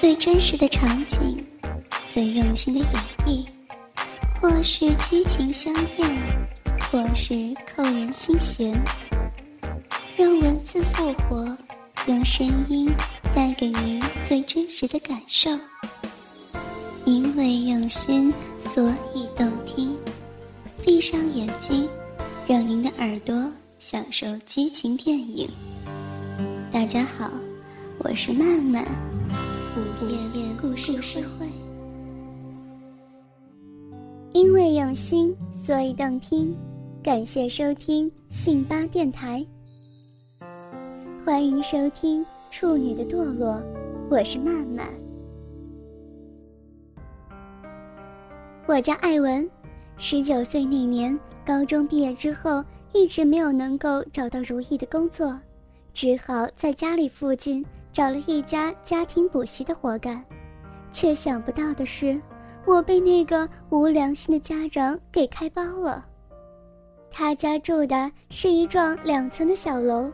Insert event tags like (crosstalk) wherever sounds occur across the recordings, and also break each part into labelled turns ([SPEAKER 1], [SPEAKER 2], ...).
[SPEAKER 1] 最真实的场景，最用心的演绎，或是激情相艳，或是扣人心弦。用文字复活，用声音带给您最真实的感受。因为用心，所以动听。闭上眼睛，让您的耳朵享受激情电影。大家好，我是曼曼，午夜故事会。因为用心，所以动听。感谢收听信巴电台，欢迎收听《处女的堕落》，我是曼曼。我叫艾文，十九岁那年高中毕业之后，一直没有能够找到如意的工作，只好在家里附近找了一家家庭补习的活干。却想不到的是，我被那个无良心的家长给开包了。他家住的是一幢两层的小楼，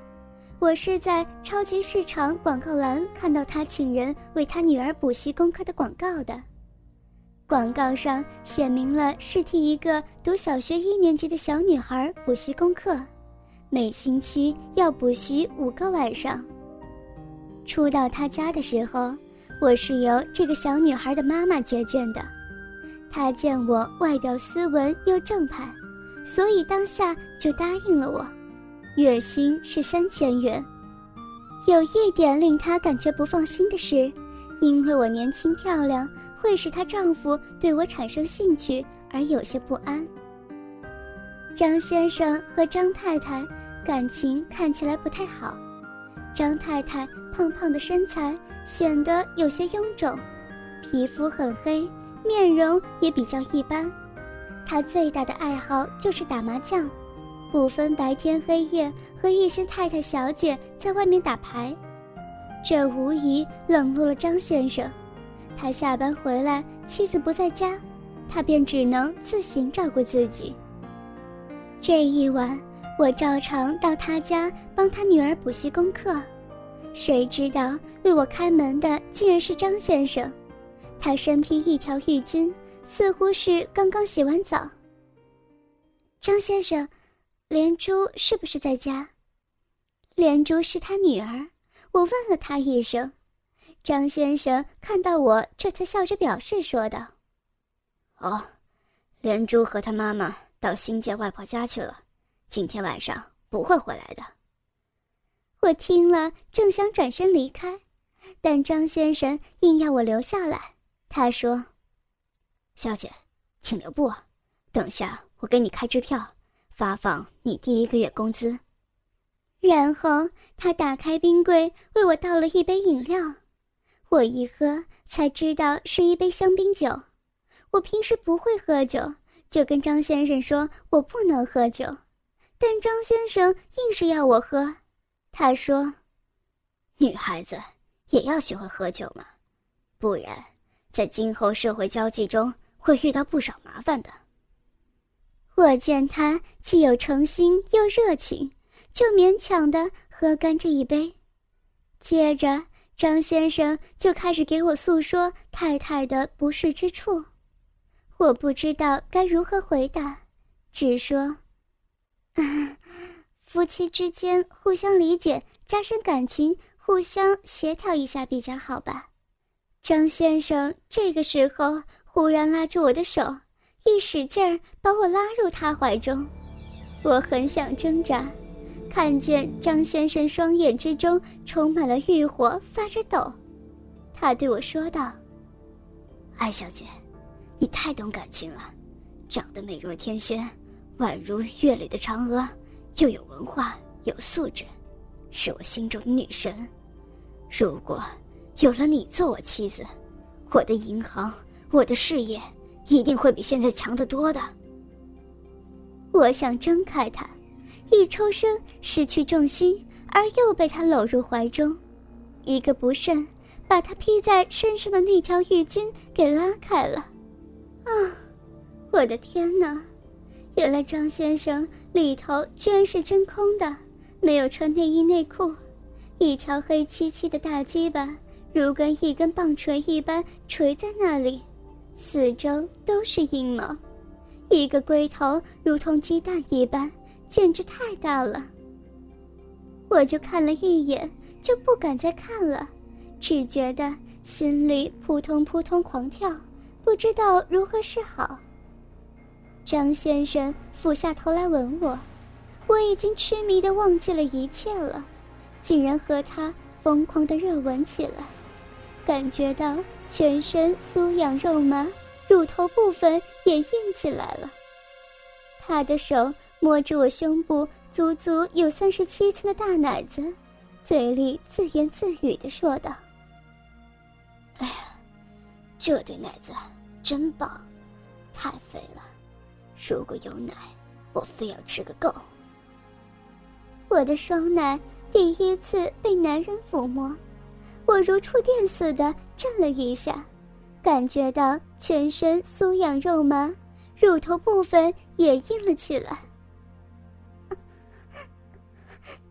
[SPEAKER 1] 我是在超级市场广告栏看到他请人为他女儿补习功课的广告的。广告上写明了是替一个读小学一年级的小女孩补习功课，每星期要补习五个晚上。初到他家的时候，我是由这个小女孩的妈妈接见的。她见我外表斯文又正派，所以当下就答应了我，月薪是三千元。有一点令她感觉不放心的是，因为我年轻漂亮。会使她丈夫对我产生兴趣而有些不安。张先生和张太太感情看起来不太好，张太太胖胖的身材显得有些臃肿，皮肤很黑，面容也比较一般。她最大的爱好就是打麻将，不分白天黑夜，和一些太太小姐在外面打牌，这无疑冷落了张先生。他下班回来，妻子不在家，他便只能自行照顾自己。这一晚，我照常到他家帮他女儿补习功课，谁知道为我开门的竟然是张先生。他身披一条浴巾，似乎是刚刚洗完澡。张先生，连珠是不是在家？连珠是他女儿，我问了他一声。张先生看到我，这才笑着表示说道：“
[SPEAKER 2] 哦，连珠和他妈妈到新界外婆家去了，今天晚上不会回来的。”
[SPEAKER 1] 我听了，正想转身离开，但张先生硬要我留下来。他说：“
[SPEAKER 2] 小姐，请留步，等下我给你开支票，发放你第一个月工资。”
[SPEAKER 1] 然后他打开冰柜，为我倒了一杯饮料。我一喝才知道是一杯香槟酒，我平时不会喝酒，就跟张先生说我不能喝酒，但张先生硬是要我喝。他说：“
[SPEAKER 2] 女孩子也要学会喝酒嘛，不然在今后社会交际中会遇到不少麻烦的。”
[SPEAKER 1] 我见他既有诚心又热情，就勉强的喝干这一杯，接着。张先生就开始给我诉说太太的不适之处，我不知道该如何回答，只说：“ (laughs) 夫妻之间互相理解，加深感情，互相协调一下比较好吧。”张先生这个时候忽然拉住我的手，一使劲儿把我拉入他怀中，我很想挣扎。看见张先生双眼之中充满了欲火，发着抖。他对我说道：“
[SPEAKER 2] 艾小姐，你太懂感情了，长得美若天仙，宛如月里的嫦娥，又有文化有素质，是我心中的女神。如果有了你做我妻子，我的银行，我的事业，一定会比现在强得多的。”
[SPEAKER 1] 我想挣开他。一抽身，失去重心，而又被他搂入怀中，一个不慎，把他披在身上的那条浴巾给拉开了。啊，我的天哪！原来张先生里头居然是真空的，没有穿内衣内裤，一条黑漆漆的大鸡巴如跟一根棒槌一般垂在那里，四周都是阴毛，一个龟头如同鸡蛋一般，简直太大了。我就看了一眼，就不敢再看了，只觉得心里扑通扑通狂跳，不知道如何是好。张先生俯下头来吻我，我已经痴迷的忘记了一切了，竟然和他疯狂的热吻起来。感觉到全身酥痒肉麻，乳头部分也硬起来了。他的手摸着我胸部足足有三十七寸的大奶子，嘴里自言自语的说道：“
[SPEAKER 2] 哎呀，这对奶子真棒，太肥了。如果有奶，我非要吃个够。”
[SPEAKER 1] 我的双奶第一次被男人抚摸。我如触电似的震了一下，感觉到全身酥痒肉麻，乳头部分也硬了起来。(laughs)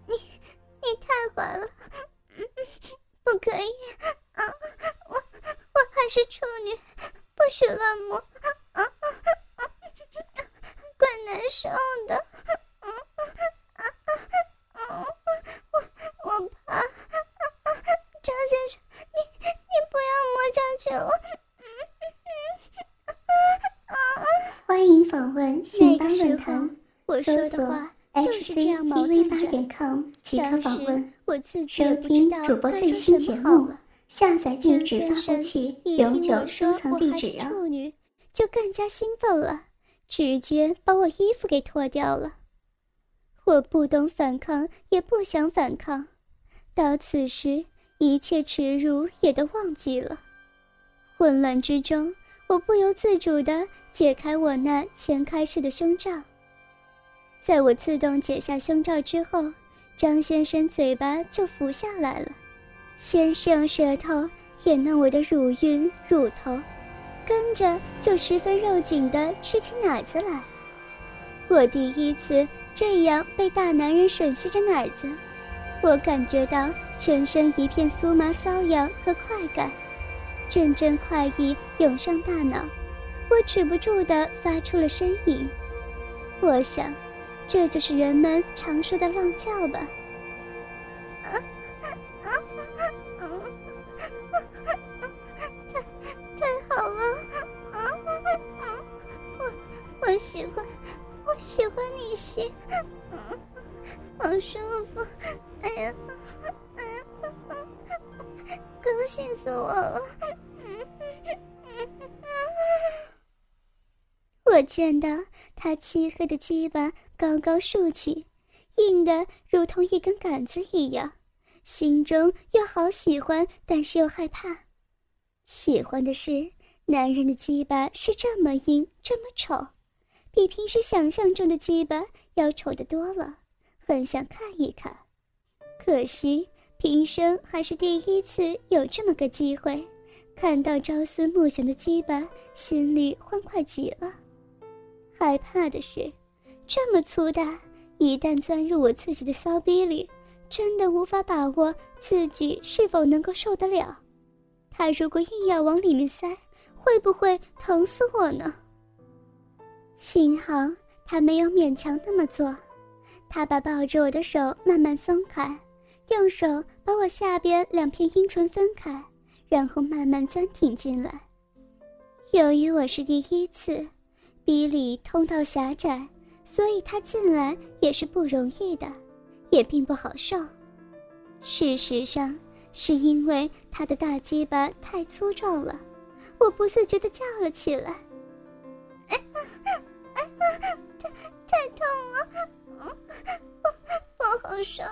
[SPEAKER 1] 你你太坏了，不可以！我我还是处女，不许乱摸，难受的。嗯、我我怕、张先生，你你不要摸下去了。
[SPEAKER 3] 欢迎访问性
[SPEAKER 1] 邦论坛，我说的话搜索 hctv 八点 com 即可访问，收听主播最新节目，下载地址发布器，永久收藏地址哦。处女就更加兴奋了。直接把我衣服给脱掉了。我不懂反抗，也不想反抗，到此时一切耻辱也都忘记了。混乱之中，我不由自主地解开我那前开式的胸罩。在我自动解下胸罩之后，张先生嘴巴就浮下来了，先是用舌头舔弄我的乳晕、乳头，跟着就十分肉紧地吃起奶子来。我第一次这样被大男人吮吸着奶子，我感觉到全身一片酥麻、瘙痒和快感。阵阵快意涌上大脑，我止不住地发出了呻吟。我想，这就是人们常说的浪叫吧。太喜欢你吸，(laughs) 好舒服，(laughs) 哎呀，(laughs) 高兴死我了。我见到他漆黑的鸡巴高高竖起，硬的如同一根杆子一样，心中又好喜欢，但是又害怕。喜欢的是男人的鸡巴是这么硬，这么丑，比平时想象中的鸡巴要丑得多了，很想看一看。可惜平生还是第一次有这么个机会，看到朝思暮想的鸡巴，心里欢快极了。害怕的是，这么粗大，一旦钻入我自己的骚逼里，真的无法把握自己是否能够受得了。他如果硬要往里面塞，会不会疼死我呢？幸好他没有勉强那么做，他把抱着我的手慢慢松开，用手把我下边两片阴唇分开，然后慢慢钻挺进来。由于我是第一次。鼻里通道狭窄，所以他进来也是不容易的，也并不好受。事实上，是因为他的大鸡巴太粗壮了，我不自觉地叫了起来：“太太痛了，不不好受，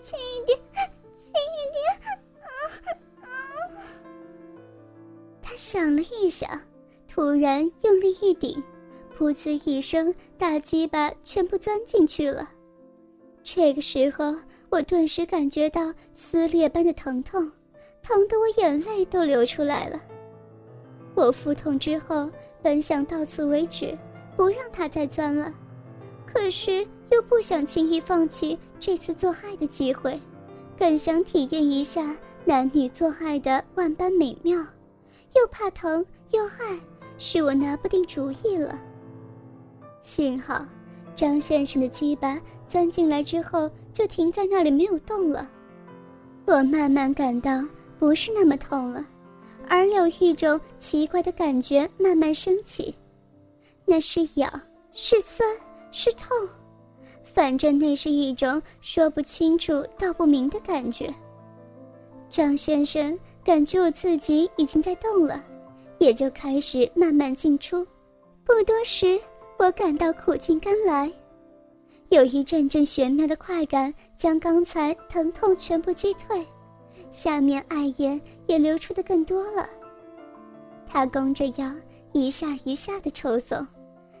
[SPEAKER 1] 轻一点，轻一点。”他想了一想。突然用力一顶，噗呲一声，大鸡巴全部钻进去了。这个时候，我顿时感觉到撕裂般的疼痛，疼得我眼泪都流出来了。我腹痛之后，本想到此为止，不让他再钻了，可是又不想轻易放弃这次做爱的机会，更想体验一下男女做爱的万般美妙，又怕疼又害，使我拿不定主意了。幸好张先生的鸡巴钻进来之后就停在那里没有动了，我慢慢感到不是那么痛了，而有一种奇怪的感觉慢慢升起，那是痒，是酸，是痛。反正那是一种说不清楚道不明的感觉。张先生感觉我自己已经在动了，也就开始慢慢进出。不多时，我感到苦尽甘来，有一阵阵玄妙的快感将刚才疼痛全部击退，下面爱液也流出的更多了。他弓着腰，一下一下的抽送。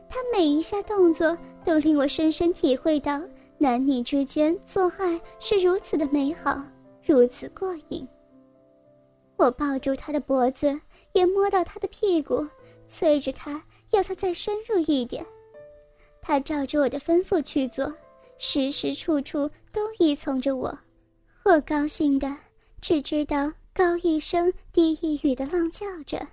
[SPEAKER 1] 他每一下动作都令我深深体会到男女之间做爱是如此的美好，如此过瘾。我抱住他的脖子，也摸到他的屁股，催着他要他再深入一点。他照着我的吩咐去做，时时处处都依从着我。我高兴的只知道高一声低一语的浪叫着。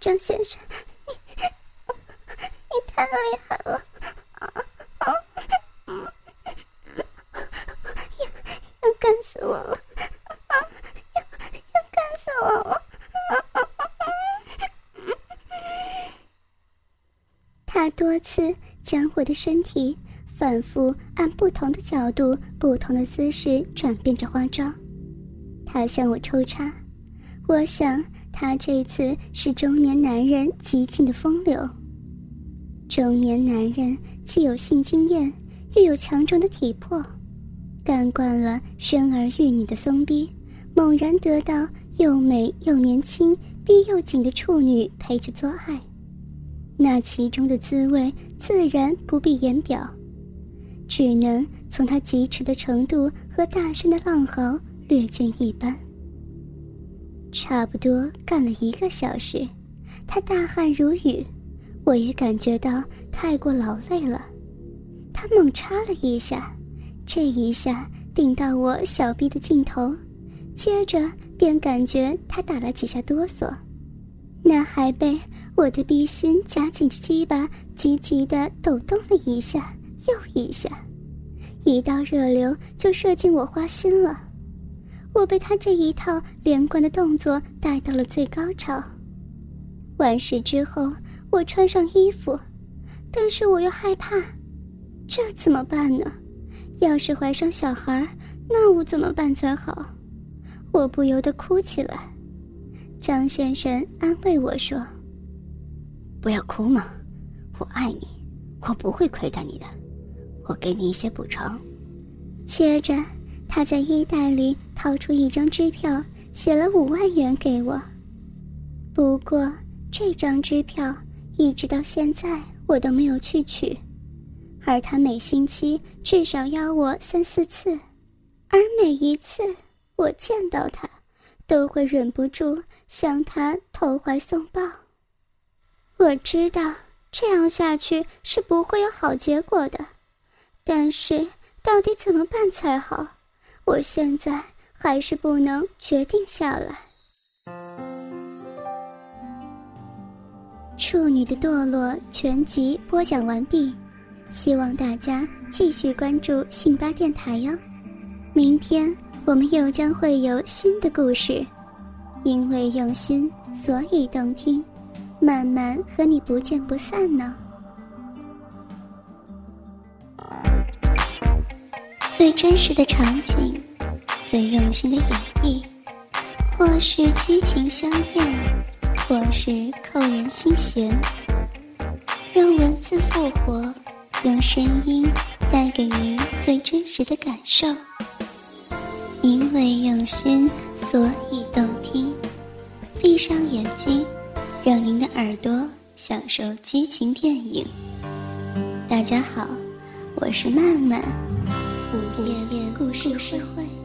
[SPEAKER 1] 张先生，你你太厉害了，要要干死我了，要要干死我了！他多次将我的身体反复按不同的角度、不同的姿势转变着花招，他向我抽插，我想。他这次是中年男人极尽的风流。中年男人既有性经验，又有强壮的体魄，干惯了生儿育女的松逼，猛然得到又美又年轻、逼又紧的处女陪着做爱，那其中的滋味自然不必言表，只能从他疾驰的程度和大声的浪嚎略见一斑。差不多干了一个小时，他大汗如雨，我也感觉到太过劳累了。他猛插了一下，这一下顶到我小臂的尽头，接着便感觉他打了几下哆嗦，那还被我的臂心夹紧着鸡巴，急急的抖动了一下又一下，一道热流就射进我花心了。我被他这一套连贯的动作带到了最高潮。完事之后，我穿上衣服，但是我又害怕，这怎么办呢？要是怀上小孩，那我怎么办才好？我不由得哭起来。张先生安慰我说：“
[SPEAKER 2] 不要哭嘛，我爱你，我不会亏待你的，我给你一些补偿。”
[SPEAKER 1] 接着。他在衣袋里掏出一张支票，写了五万元给我。不过这张支票一直到现在我都没有去取，而他每星期至少邀我三四次，而每一次我见到他，都会忍不住向他投怀送抱。我知道这样下去是不会有好结果的，但是到底怎么办才好？我现在还是不能决定下来。处女的堕落全集播讲完毕，希望大家继续关注信巴电台哟。明天我们又将会有新的故事，因为用心，所以动听，慢慢和你不见不散呢。最真实的场景，最用心的演绎，或是激情相艳，或是扣人心弦。用文字复活，用声音带给您最真实的感受。因为用心，所以动听。闭上眼睛，让您的耳朵享受激情电影。大家好，我是曼曼。午夜故事会。